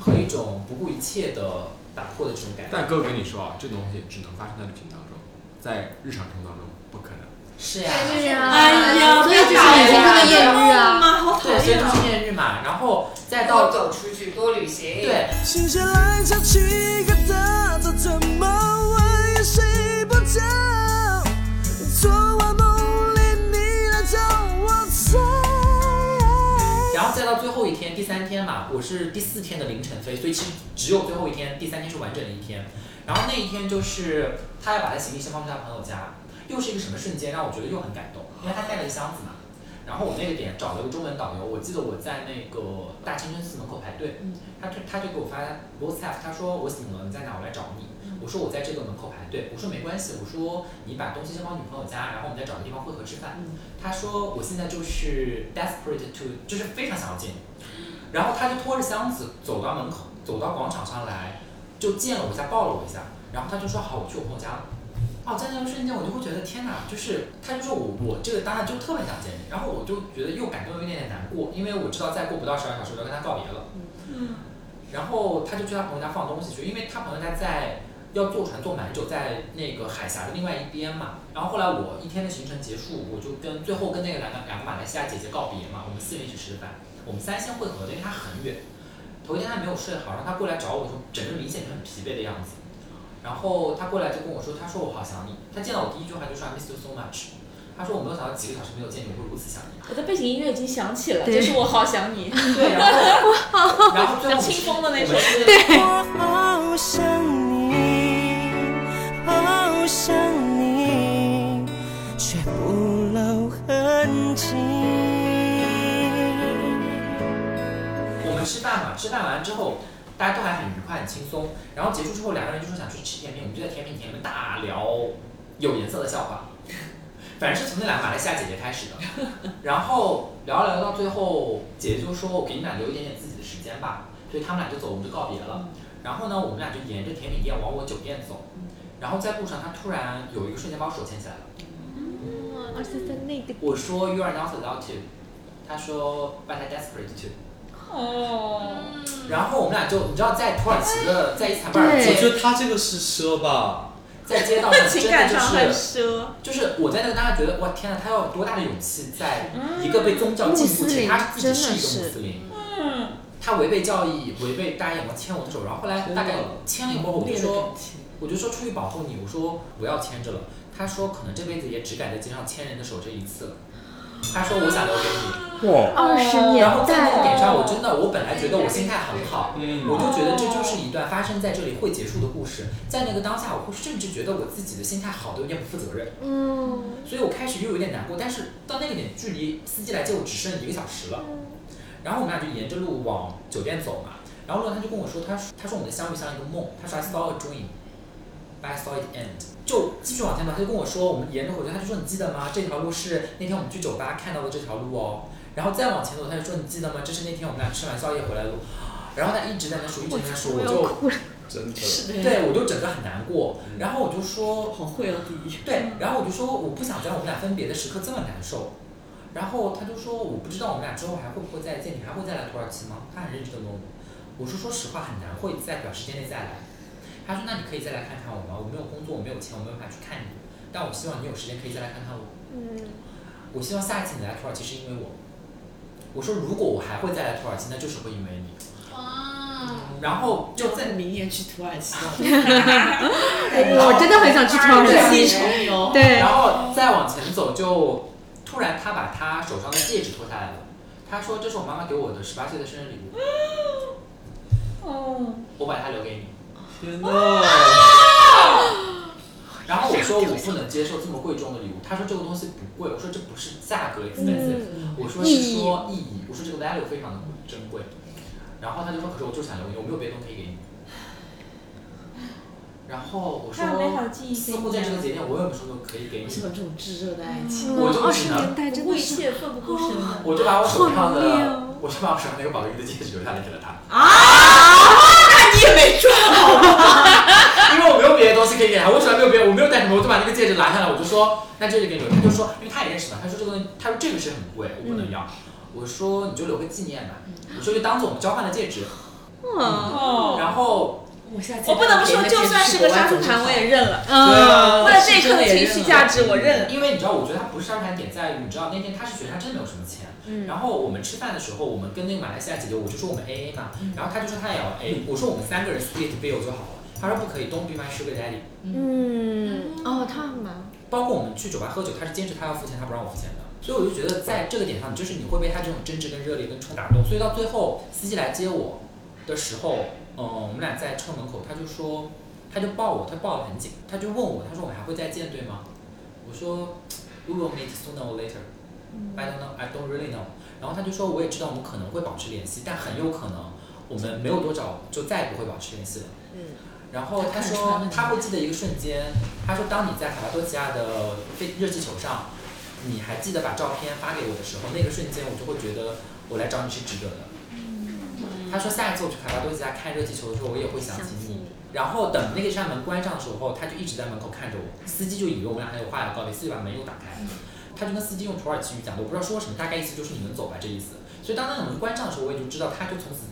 和一种不顾一切的打破的这种感觉。但哥跟你说啊，这东西只能发生在旅行当中，在日常生活当中不可能。是呀，对呀哎呀，所以就是旅行中的艳遇啊，妈，好讨对，所以厌啊！就是艳遇嘛，然后再到走出去，多旅行。对，我是第四天的凌晨飞，所以其实只有最后一天，第三天是完整的一天。然后那一天就是他要把他行李先放去他朋友家，又是一个什么瞬间让我觉得又很感动，因为他带了个箱子嘛。然后我那个点找了个中文导游，我记得我在那个大清真寺门口排队，他就他就给我发 WhatsApp，他说我醒了，你在哪？我来找你。我说我在这个门口排队，我说没关系，我说你把东西先放女朋友家，然后我们再找个地方会合吃饭。他说我现在就是 desperate to，就是非常想要见你。然后他就拖着箱子走到门口，走到广场上来，就见了我一下，抱了我一下，然后他就说好，我去我朋友家了。哦，在那个瞬间我就会觉得天哪，就是他就说我我这个当下就特别想见你，然后我就觉得又感动又有一点点难过，因为我知道再过不到十二小时我就要跟他告别了。嗯，然后他就去他朋友家放东西去，因为他朋友家在要坐船坐蛮久，在那个海峡的另外一边嘛。然后后来我一天的行程结束，我就跟最后跟那个两个两个马来西亚姐姐告别嘛，我们四人一起吃的饭，我们三线会合的，因为他很远。头一天他没有睡好，然后他过来找我的时候，整个明显就很疲惫的样子。然后他过来就跟我说，他说我好想你。他见到我第一句话就说 I miss you so much。他说我没有想到几个小时没有见你，会如此想你。我的背景音乐已经响起了，就是我好想你，对，然后 然后最后像清风的那首歌。对我好想你，好想你，却不露痕迹。吃饭嘛，吃饭完之后，大家都还很愉快、很轻松。然后结束之后，两个人就说想去吃甜品，我们就在甜品店里面大聊有颜色的笑话。反正是从那两个马来西亚姐姐开始的，然后聊着聊到最后，姐姐就说：“我给你们俩留一点点自己的时间吧。”所以他们俩就走，我们就告别了。然后呢，我们俩就沿着甜品店往我酒店走。然后在路上，他突然有一个瞬间把我手牵起来了。我说 You are not allowed to，他说 But I desperate to。哦，然后我们俩就你知道在土耳其的在伊斯坦布尔对。我街觉得他这个是奢吧，在街道上 真的就是奢，就是我在那个当下觉得哇天呐，他要有多大的勇气，在一个被宗教禁锢且他自己是一个穆斯林，嗯，他违背教义，违背大家眼光牵我的手，然后后来大概牵了以后，我就说我就说出于保护你，我说不要牵着了。他说可能这辈子也只敢在街上牵人的手这一次了。他说我想留给你。哇，二十年然后在那个点上，我真的，我本来觉得我心态很好，嗯我就觉得这就是一段发生在这里会结束的故事。在那个当下，我会甚至觉得我自己的心态好的有点不负责任，嗯，所以我开始又有点难过。但是到那个点，距离司机来接我只剩一个小时了，然后我们俩就沿着路往酒店走嘛。然后路上他就跟我说，他说他说我们的相遇像一个梦，他说 I saw a dream。I saw it end，就继续往前走，他就跟我说，我们沿着回去，他就说你记得吗？这条路是那天我们去酒吧看到的这条路哦。然后再往前走，他就说你记得吗？这是那天我们俩吃完宵夜回来的路。然后他一直在那说，一直在那说，我就真的。是，对我就整个很难过。然后我就说，好会啊，第一，对，然后我就说我不想在我们俩分别的时刻这么难受。然后他就说我不知道我们俩之后还会不会再见，你还会再来土耳其吗？他很认真的问我。我说说实话很难会在短时间内再来。他说那你可以再来看看我吗？我没有工作，我没有钱，我没有办法去看你，但我希望你有时间可以再来看看我。嗯，我希望下一次你来土耳其是因为我。我说如果我还会再来土耳其，那就是会因为你。哇，然后就在明年去土耳其，我真的很想去土耳一其，重游，对然，后再往前走，就突然他把他手上的戒指脱下来了。他说：“这是我妈妈给我的十八岁的生日礼物，哦，我把它留给你。天哪！”然后我说：“我不能接受这么贵重的礼物。”他说：“这个东西不贵。”我说：“这不是价格 expensive，、我说是说意义，我说这个 value 非常的珍贵。”然后他就说：“可是我就想留给你，我没有别的东西可以给你。”然后我说还有美好的记忆：“似乎在这个节点，我有什么可以给你喜欢这种炙热的爱情。我就二只能十年代不顾一，切奋不顾身的，我就把我手上的哦，我就把我手上那个宝格丽的戒指留下来给了他。你也没赚好吗 因为我没有别的东西可以给他，为什么没有别的，我没有带什么，我就把那个戒指拿下来，我就说那戒指给你留。他就说，因为他也认识嘛，他说这个东西，他说这个是很贵，我不能要。我说你就留个纪念吧，我说就当做我们交换的戒指。哦，然后我下次我不能不说，就算是个杀猪盘，我也认了。嗯，为了这一刻的情绪价值，我认了。因为你知道，我觉得他不是杀猪盘点在于，你知道那天他是觉得，他真的没有什么钱。然后我们吃饭的时候，我们跟那个马来西亚姐姐，我就说我们 A A 嘛，然后他就说他也要 A，我说我们三个人 split bill 就好了。他说不可以，Don't be my sugar daddy。嗯，哦，他蛮，包括我们去酒吧喝酒，他是坚持他要付钱，他不让我付钱的。所以我就觉得在这个点上，就是你会被他这种真挚跟热烈跟冲打动。所以到最后司机来接我的时候，嗯，我们俩在车门口，他就说，他就抱我，他抱得很紧，他就问我，他说我们还会再见对吗？我说 We will meet sooner or later。，I don't know, I don't really know。然后他就说，我也知道我们可能会保持联系，但很有可能我们没有多久就再也不会保持联系了。嗯。然后他说他会记得一个瞬间，他说当你在卡帕多奇亚的飞热气球上，你还记得把照片发给我的时候，那个瞬间我就会觉得我来找你是值得的。他说下一次我去卡巴多吉亚看热气球的时候，我也会想起你。然后等那个扇门关上的时候，他就一直在门口看着我，司机就以为我们俩还有话要告别，司机把门又打开，他就跟司机用土耳其语讲的，我不知道说什么，大概意思就是你们走吧这意思。所以当那个门关上的时候，我也就知道他就从此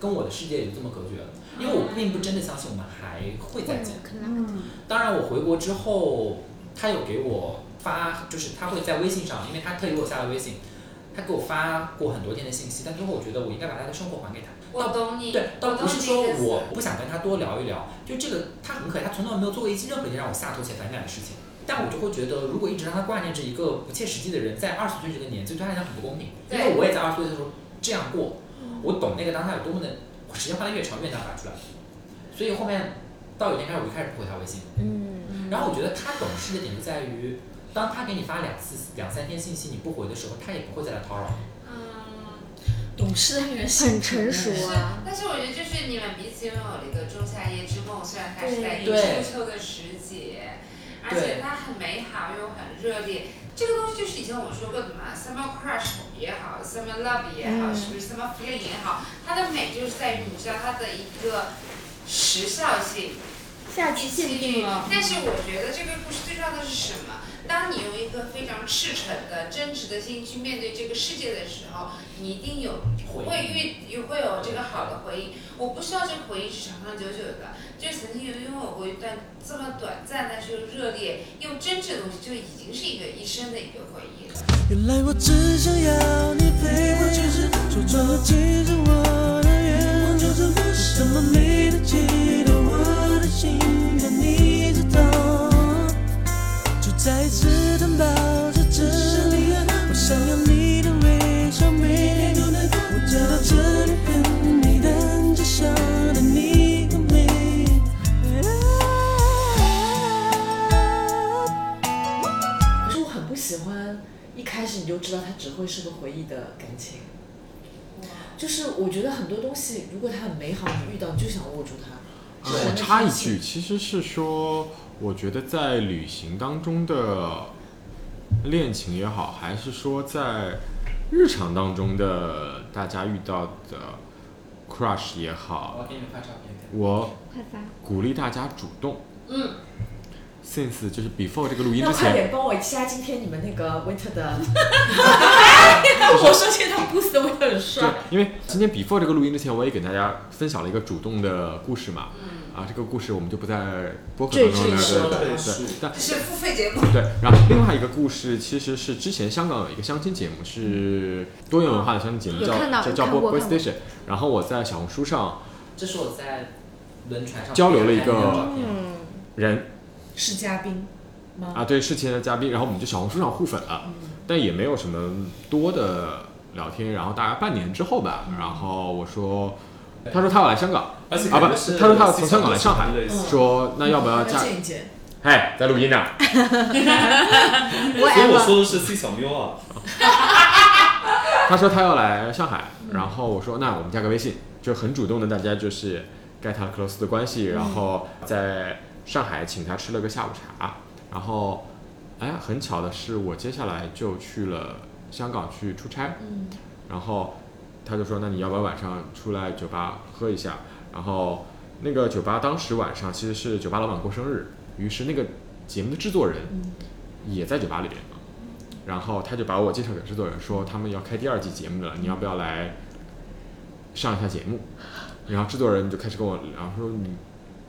跟我的世界也就这么隔绝了，因为我并不真的相信我们还会再见。当然我回国之后，他有给我发，就是他会在微信上，因为他特意给我下了微信，他给我发过很多天的信息，但最后我觉得我应该把他的生活还给他。我懂你，对，倒不是说我不想跟他多聊一聊，就这个他很可爱，他从来没有做过一件任何一件让我下头且反感的事情。但我就会觉得，如果一直让他挂念着一个不切实际的人，在二十岁这个年纪，对他来讲很不公平。因为我也在二十岁的时候这样过，我懂那个当下有多么的，时间花的越长越难拔出来。所以后面到有一天开始，我就开始不回他微信。嗯。然后我觉得他懂事的点就在于，当他给你发两次、两三天信息你不回的时候，他也不会再来叨扰你。懂事的人很成熟啊。但是我觉得就是你们彼此拥有了一个仲夏夜之梦，虽然它是在对初秋的时节，而且它很美好又很热烈。这个东西就是以前我说过的嘛，summer crush 也好，summer love 也好，嗯是不是 summer feeling 也好，它的美就是在于你知道它的一个时效性。夏季限定了。但是我觉得这个故事最重要的是什么？当你用一颗非常赤诚的、真实的心去面对这个世界的时候，你一定有会遇会有这个好的回应。我不需要这个回应是长长久久的，就曾经有拥有过一段这么短暂但是又热烈又真挚的东西，就已经是一个一生的一个回忆了。原来我只想要你陪我，只是，我的愿望就是不是怎么没你就知道它只会是个回忆的感情。就是我觉得很多东西，如果它很美好，你遇到你就想握住它。我插一句，其实是说，我觉得在旅行当中的恋情也好，还是说在日常当中的大家遇到的 crush 也好我，给你们发照片看。我快发。鼓励大家主动。嗯。Since 就是 before 这个录音之前快点，帮我加今天你们那个 winter 的。我说现在 boost 的 winter 很对帅。，因为今天 before 这个录音之前，我也给大家分享了一个主动的故事嘛。啊，这个故事我们就不在播客当中了，赘述对对。但是付费节目。对，然后另外一个故事其实是之前香港有一个相亲节目，是多元文化的相亲节目，叫叫叫 Boy Station。然后我在小红书上这是我在轮船上交流了一个人是嘉宾吗？啊，对，是前的嘉宾，然后我们就小红书上互粉了，但也没有什么多的聊天。然后大概半年之后吧，然后我说，他说他要来香港，啊不，是他说他要从香港来上海，说那要不要加？见一见。哎，在录音呢。所以我说的是 C 小喵啊，他说他要来上海，然后我说那我们加个微信，就很主动的，大家就是 get close 的关系，然后在上海请他吃了个下午茶，然后哎很巧的是我接下来就去了香港去出差，嗯然后他就说那你要不要晚上出来酒吧喝一下？然后那个酒吧当时晚上其实是酒吧老板过生日，于是那个节目的制作人也在酒吧里边。然后他就把我介绍给制作人，说他们要开第二季节目了，你要不要来上一下节目？然后制作人就开始跟我聊，说你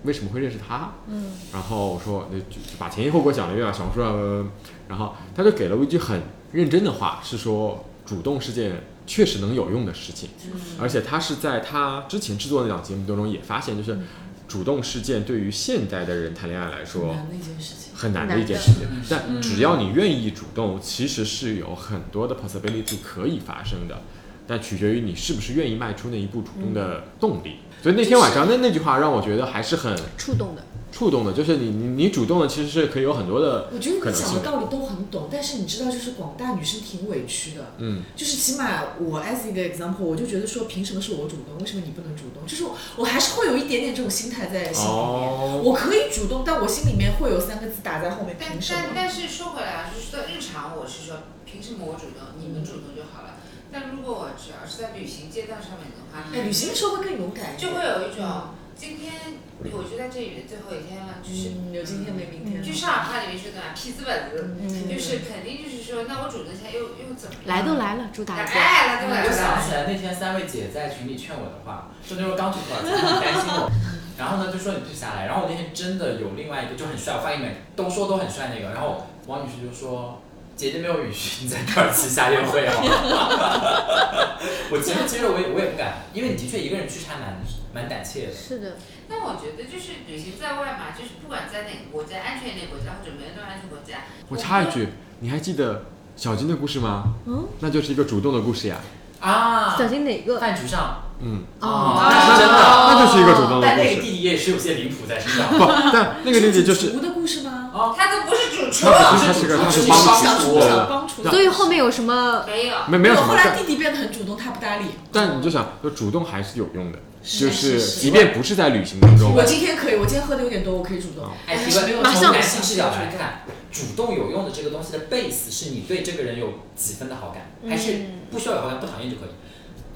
为什么会认识他？嗯。然后我说那就就把前因后果讲了一遍，小红书上，然后他就给了我一句很认真的话，是说主动是件确实能有用的事情，而且他是在他之前制作的那档节目当中也发现，就是主动是件对于现代的人谈恋爱来说很难的一件事情。很难的很难的一件事情。嗯，但只要你愿意主动，其实是有很多的 possibility 可以发生的，但取决于你是不是愿意迈出那一步主动的动力。所以那天晚上那那句话让我觉得还是很触动的，触动的，就是你你你主动的其实是可以有很多的我觉得。你讲的道理都很懂，但是你知道，就是广大女生挺委屈的。嗯，就是起码我 as 一个 example，我就觉得说，凭什么是我主动？为什么你不能主动？就是我我还是会有一点点这种心态在心里面。哦我可以主动，但我心里面会有三个字打在后面，但凭什么但？但是说回来啊，就是在日常我是说，凭什么我主动，你们主动就好了。但如果我只要是在旅行阶段上面的话，哎，旅行的时候会更勇敢，就会有一种今天我就在这里的最后一天了，就是嗯，有今天没明天。就上海话里面说的嘛，痞子本子，嗯就是肯定就是说，那我主动一下又又怎么样？来都来了，祝大家。哎，来都来我想。起来那天三位姐在群里劝我的话，就那时候刚去土耳其，很担心我，然后呢就说你不下来，然后我那天真的有另外一个就很帅，我发给你们都说都很帅那个，然后王女士就说。姐姐没有允许你在土耳其下宴会吗。我其实其实我也我也不敢，因为你的确一个人去是还蛮蛮胆怯的。是的，那我觉得就是旅行在外嘛，就是不管在哪个国家，安全一点国家或者没那么安全国家，我插一句，你还记得小金的故事吗？嗯，那就是一个主动的故事呀。啊，小金哪个？饭局上，嗯，哦那是真的，那就是一个主动的但那个。弟弟也是有些离谱在身上。不，但那个弟弟就是他都不是主厨，他不是他是个他是帮厨帮厨。所以后面有什么？没有。没没有后来弟弟变得很主动，他不搭理。但你就想，就主动还是有用的，就是是即便不是在旅行当中我，今天可以，我今天喝的有点多，我可以主动。哎，提问，马上从男性视角来看，主动有用的这个东西的 base 是你对这个人有几分的好感，还是不需要有好感，不讨厌就可以？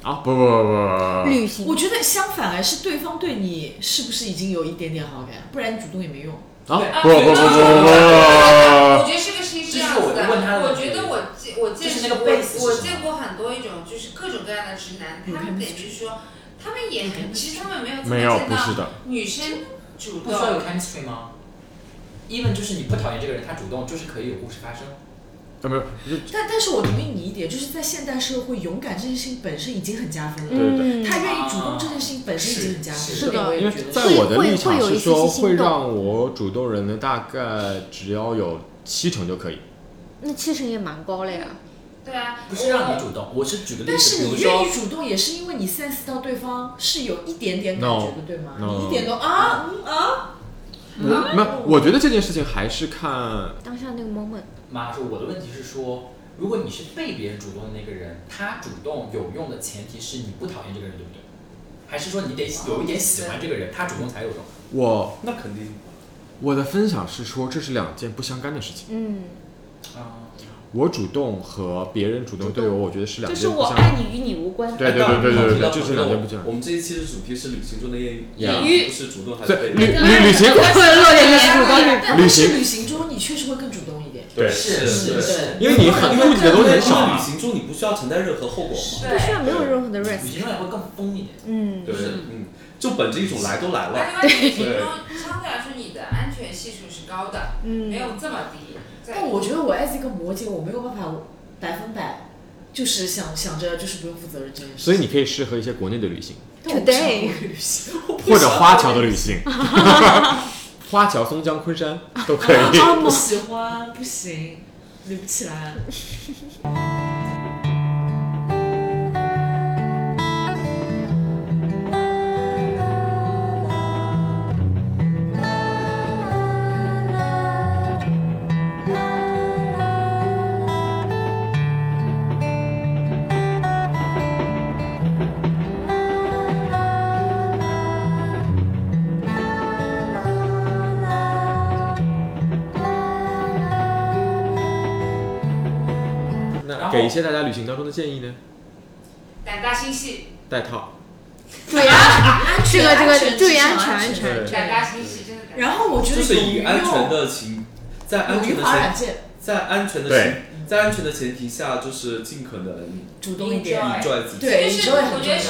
啊，不不不不不，旅行我觉得相反，而是对方对你是不是已经有一点点好感，不然你主动也没用。啊啊不不不不不我觉得这个事情是这样子的我觉得我见我见就是那个我见过很多一种就是各种各样的直男，他们等于说他们也很，其实他们没有怎么没有见到不是的女生主动不需要有。chemistry 吗？even 就是你不讨厌这个人，他主动就是可以有故事发生。啊没有，但但是我同意你一点，就是在现代社会，勇敢这件事情本身已经很加分了。对对对。嗯，他愿意主动这件事情本身已经很加分，是是的我也因为觉得在我的立场是说，会让我主动人的大概只要有七成就可以。那七成也蛮高了呀。对啊，不是让你主动，我是举个例但子，但是你愿意主动，也是因为你 sense 到对方是有一点点感觉的，对吗你一点都啊嗯啊，我没有，我觉得这件事情还是看当下那个 moment，妈说我的问题是说，如果你是被别人主动的那个人，他主动有用的前提是你不讨厌这个人，对不对？还是说你得有一点喜欢这个人，他主动才有用？我那肯定。我的分享是说，这是两件不相干的事情。嗯，啊，我主动和别人主动对我，我觉得是两就是我件不相干。爱你与你无关。对对对对对对，就是两件不相干。我们这一期的主题是旅行中的艳遇，艳遇不是主动还是对被动。旅旅旅行，会落点就是主动但旅行是旅行中你确实会更主动。对是是是，因为你很因为你的东西很少旅。行中你不需要承担任何后果嘛。不需要没有任何的旅 risk。行中也会更疯一点。嗯，对，嗯，就本着一种来都来了，而且旅行中相对来说你的安全系数是高的，嗯没有这么低。但我觉得我 as 一个摩羯，我没有办法百分百，就是想想着就是不用负责任这件事。所以你可以适合一些国内的旅行，Today 旅行，或者花桥的旅行，花桥、松江、昆山都可以。啊，不喜欢，不行，捋不起来。些大家旅行当中的建议呢？胆大心细，带套。注意安全，这个这个安全注意安全。胆大心细真的。然后我觉得就是以安全的情，在安全的前，在安全的在安全的前提下，就是尽可能主动一点。enjoy 自己。对就是我觉得是。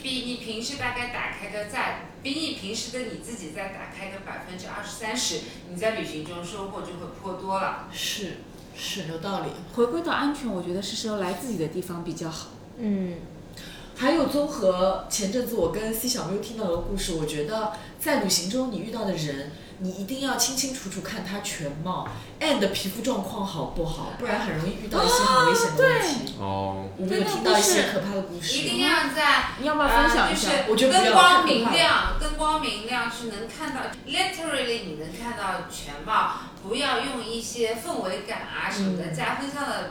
比你平时大概打开个再，比你平时的你自己再打开个百分之二十三十，你在旅行中收获就会颇多了。是是有道理。回归到安全，我觉得是时候来自己的地方比较好。嗯，还有综合前阵子我跟 C 小喵听到的故事，我觉得在旅行中你遇到的人，你一定要清清楚楚看他全貌，and 皮肤状况好不好，不然很容易遇到一些很危险的问题。哦，我们有听到一些可怕的故事。一定要在你要不要分享一下呃我觉得灯光明亮，灯光明亮是能看到，literally 你能看到全貌，不要用一些氛围感啊什么的、加分项的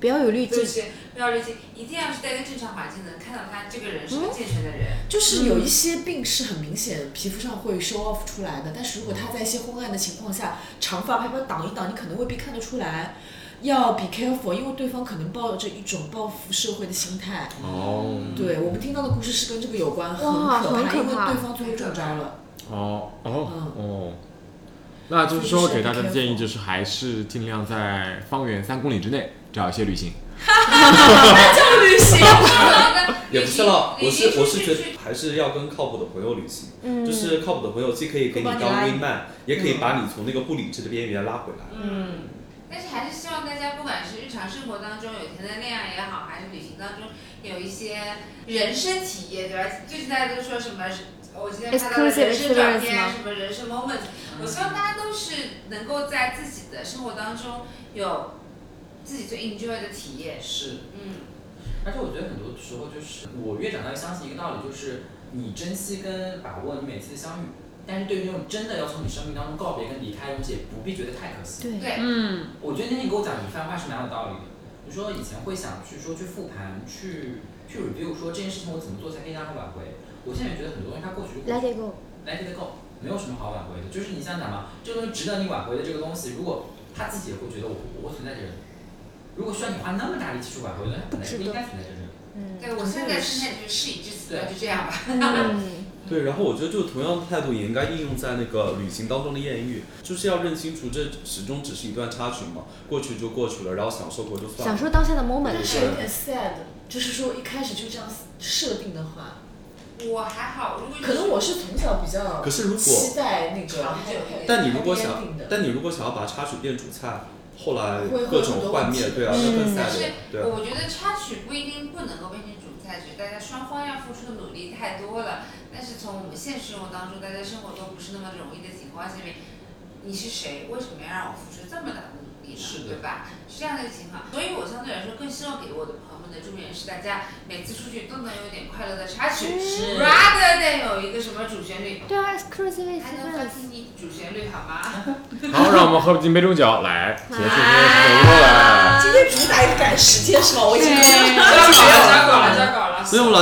不要有滤镜东。西，不要滤镜，一定要是在一个正常环境能看到他这个人是个健全的人。就是有一些病是很明显皮肤上会 show off 出来的，但是如果他在一些昏暗的情况下，长发拍拍挡一挡，你可能未必看得出来。要 be careful，因为对方可能抱着一种报复社会的心态。哦，对我们听到的故事是跟这个有关，很可怕，因为对方最后中招了。哦，哦，嗯哦。那就是说，给大家的建议就是，还是尽量在方圆三公里之内找一些旅行。叫旅行。也不是了，我是我是觉得得还是要跟靠谱的朋友旅行，嗯就是靠谱的朋友既可以给你当会帮你 wing man，也可以把你从那个不理智的边缘拉回来。嗯，但是还是希望大家不管是日常生活当中有甜的恋爱也好，还是旅行当中有一些人生体验，对吧？最近大家都说什么？我今天看到的人生照 experience 片，什么人生 moment，我希望大家都是能够在自己的生活当中有自己最 enjoy 的体验。是，嗯，而且我觉得很多时候就是我越长大越相信一个道理，就是你珍惜跟把握你每次的相遇，但是对于那种真的要从你生命当中告别跟离开的东西，也不必觉得太可惜。对对，嗯，我觉得那天你给我讲一番话是蛮有道理的。你说以前会想去说去复盘，去去 review 说这件事情我怎么做才可以让它挽回。我现在也觉得很多东西它过去就过去 Let it go。let it go，没有什么好挽回的。就是你想想嘛，这个东西值得你挽回的这个东西，如果他自己也会觉得我我会存在这里，如果需要你花那么大力气去挽回的，那本来就不应该存在这里。嗯，对我现在心态就是事已至此，那就这样吧。嗯，对，然后我觉得就同样的态度也应该应用在那个旅行当中的艳遇，就是要认清楚这始终只是一段插曲嘛，过去就过去了，然后享受过就算了。享受当下的 moment 但。是有点 sad，就是说一开始就这样设定的话，我还好，如果可能我是从小比较可是如果期待那个长久但你如果想，但你如果想要把插曲变主菜，后来会各种幻灭，对啊，但是对啊。我觉得插曲不一定不能够变成主菜，只是大家双方要付出的努力太多了。但是从我们现实生活当中，大家生活都不是那么容易的情况下面，你是谁？为什么要让我付出这么大的努力呢？是的对吧？是这样的一个情况。所以我相对来说更希望给我的朋友们的重点是，大家每次出去都能有点快乐的插曲是，rather than 有一个什么主旋律。对啊，exclusive 还能翻 experience。听你主旋律好吗？好，让我们喝进杯中酒，来结束今天的节目了。今天主打一个赶时间是吧？我已经加稿了，加稿了。加稿了，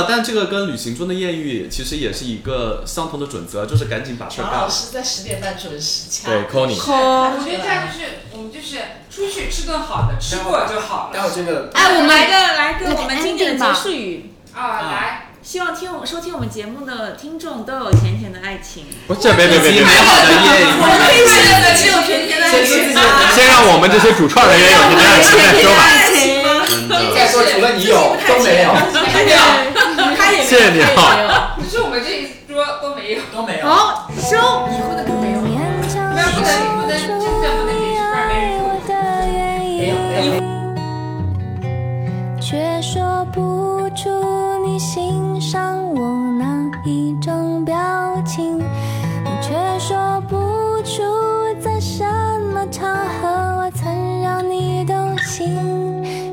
但这个跟旅行中的艳遇其实也是一个相同的准则，就是赶紧把事儿干老师在十点半准时掐。对，call 你。我觉得这样就是我们就是出去吃顿好的，吃过就好了。待会这个哎，我们来个来个我们经典的结束语，啊，来，希望听我收听我们节目的听众都有甜甜的爱情。不是，别别别别，美好的艳遇。可以只有甜甜的爱情啊。先让我们这些主创人员有甜甜的爱情再说吧。真的。再说除了你有都没有，没有，他也没有，只是我们这一桌都没有。都没有。好，收。以后的更没有。眼角不能不能真正不能解释，不然没人我说。的原因，却说不出你欣赏我哪一种表情，你却说不出在什么场合我曾让你动心，